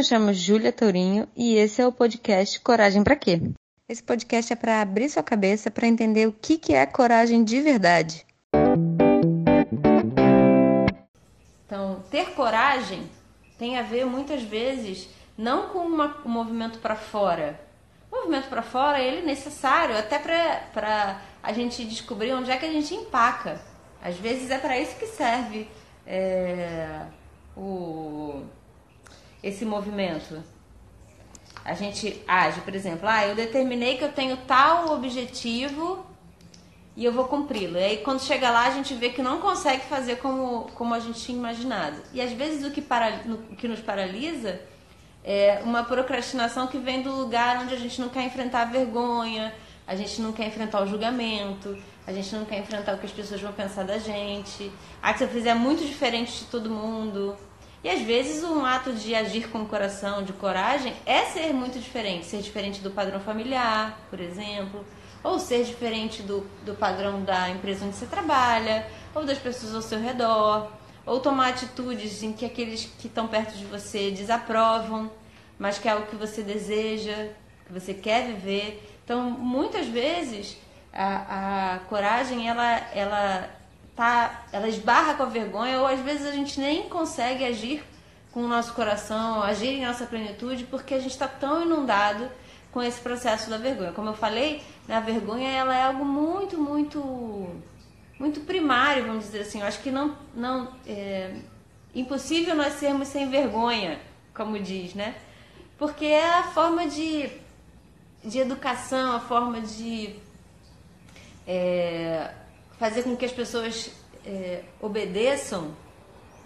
me chamo Júlia Tourinho e esse é o podcast Coragem para quê? Esse podcast é para abrir sua cabeça para entender o que, que é coragem de verdade. Então, ter coragem tem a ver muitas vezes não com uma, um movimento para fora. O movimento para fora ele é necessário até para a gente descobrir onde é que a gente empaca. Às vezes é para isso que serve é, o, esse movimento. A gente age, por exemplo, ah, eu determinei que eu tenho tal objetivo e eu vou cumpri-lo. E aí quando chega lá a gente vê que não consegue fazer como, como a gente tinha imaginado. E às vezes o que, para, que nos paralisa é uma procrastinação que vem do lugar onde a gente não quer enfrentar a vergonha, a gente não quer enfrentar o julgamento, a gente não quer enfrentar o que as pessoas vão pensar da gente. Ah, que se eu fizer muito diferente de todo mundo. E às vezes um ato de agir com coração, de coragem, é ser muito diferente. Ser diferente do padrão familiar, por exemplo. Ou ser diferente do, do padrão da empresa onde você trabalha, ou das pessoas ao seu redor. Ou tomar atitudes em que aqueles que estão perto de você desaprovam, mas que é algo que você deseja, que você quer viver. Então, muitas vezes, a, a coragem, ela, ela, tá, ela esbarra com a vergonha, ou às vezes a gente nem consegue agir com o nosso coração, agir em nossa plenitude, porque a gente está tão inundado com esse processo da vergonha. Como eu falei, a vergonha ela é algo muito, muito, muito primário, vamos dizer assim. Eu acho que não, não é impossível nós sermos sem vergonha, como diz, né? Porque é a forma de de educação, a forma de é, fazer com que as pessoas é, obedeçam,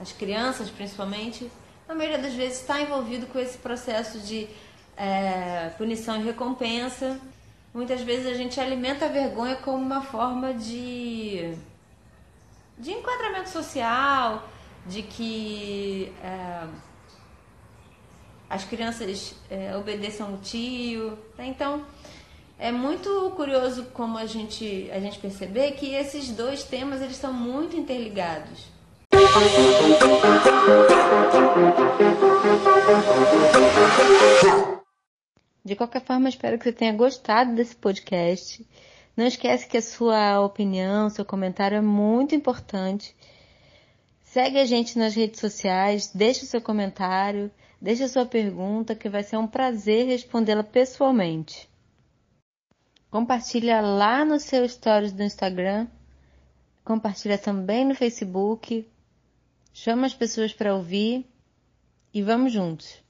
as crianças principalmente, na maioria das vezes está envolvido com esse processo de é, punição e recompensa. Muitas vezes a gente alimenta a vergonha como uma forma de, de enquadramento social, de que é, as crianças é, obedeçam o tio. Né? Então, é muito curioso como a gente, a gente perceber que esses dois temas eles estão muito interligados. De qualquer forma, espero que você tenha gostado desse podcast. Não esquece que a sua opinião, seu comentário é muito importante. Segue a gente nas redes sociais, deixe o seu comentário. Deixe sua pergunta que vai ser um prazer respondê-la pessoalmente. Compartilha lá no seu stories do Instagram. Compartilha também no Facebook. Chama as pessoas para ouvir e vamos juntos.